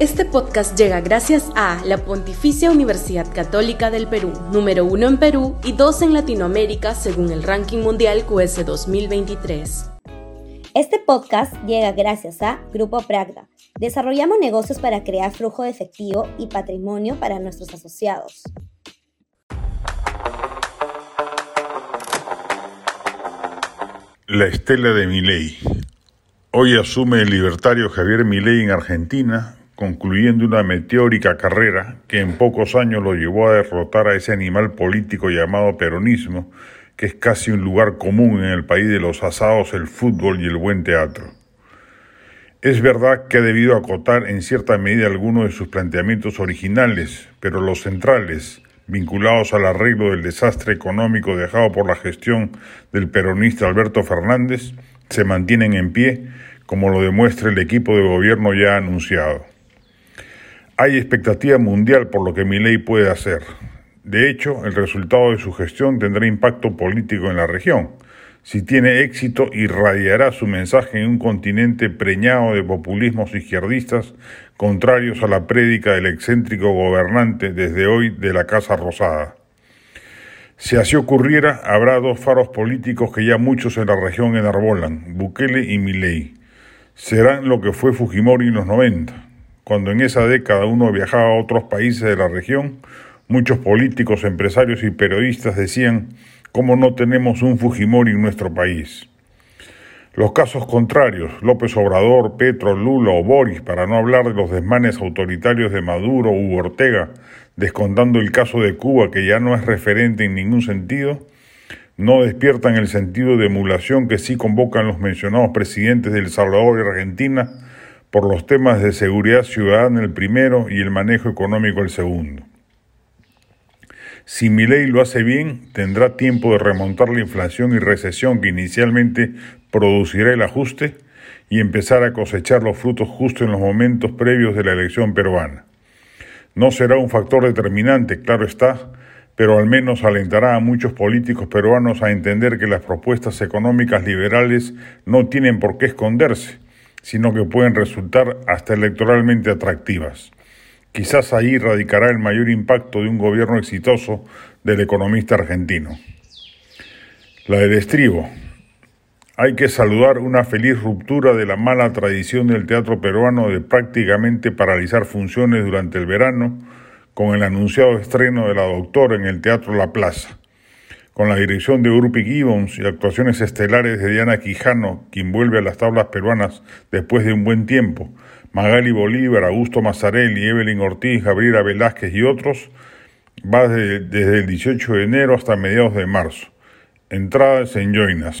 Este podcast llega gracias a la Pontificia Universidad Católica del Perú, número uno en Perú y dos en Latinoamérica según el ranking mundial QS 2023. Este podcast llega gracias a Grupo Pragda. Desarrollamos negocios para crear flujo de efectivo y patrimonio para nuestros asociados. La estela de Milei. Hoy asume el libertario Javier Milei en Argentina concluyendo una meteórica carrera que en pocos años lo llevó a derrotar a ese animal político llamado peronismo, que es casi un lugar común en el país de los asados, el fútbol y el buen teatro. Es verdad que ha debido acotar en cierta medida algunos de sus planteamientos originales, pero los centrales, vinculados al arreglo del desastre económico dejado por la gestión del peronista Alberto Fernández, se mantienen en pie, como lo demuestra el equipo de gobierno ya anunciado. Hay expectativa mundial por lo que ley puede hacer. De hecho, el resultado de su gestión tendrá impacto político en la región. Si tiene éxito, irradiará su mensaje en un continente preñado de populismos izquierdistas contrarios a la prédica del excéntrico gobernante desde hoy de la Casa Rosada. Si así ocurriera, habrá dos faros políticos que ya muchos en la región enarbolan, Bukele y Milei. Serán lo que fue Fujimori en los 90 cuando en esa década uno viajaba a otros países de la región, muchos políticos, empresarios y periodistas decían, ¿cómo no tenemos un Fujimori en nuestro país? Los casos contrarios, López Obrador, Petro, Lula o Boris, para no hablar de los desmanes autoritarios de Maduro u Ortega, descontando el caso de Cuba, que ya no es referente en ningún sentido, no despiertan el sentido de emulación que sí convocan los mencionados presidentes de El Salvador y Argentina, por los temas de seguridad ciudadana el primero y el manejo económico el segundo. Si mi ley lo hace bien, tendrá tiempo de remontar la inflación y recesión que inicialmente producirá el ajuste y empezar a cosechar los frutos justo en los momentos previos de la elección peruana. No será un factor determinante, claro está, pero al menos alentará a muchos políticos peruanos a entender que las propuestas económicas liberales no tienen por qué esconderse, sino que pueden resultar hasta electoralmente atractivas. Quizás ahí radicará el mayor impacto de un gobierno exitoso del economista argentino. La del estribo. Hay que saludar una feliz ruptura de la mala tradición del teatro peruano de prácticamente paralizar funciones durante el verano con el anunciado estreno de la doctora en el Teatro La Plaza con la dirección de Urpi Gibbons y actuaciones estelares de Diana Quijano, quien vuelve a las tablas peruanas después de un buen tiempo, Magali Bolívar, Augusto Mazzarelli, Evelyn Ortiz, Gabriela Velázquez y otros, va desde, el 18 de enero hasta mediados de marzo. Entradas en Joinas.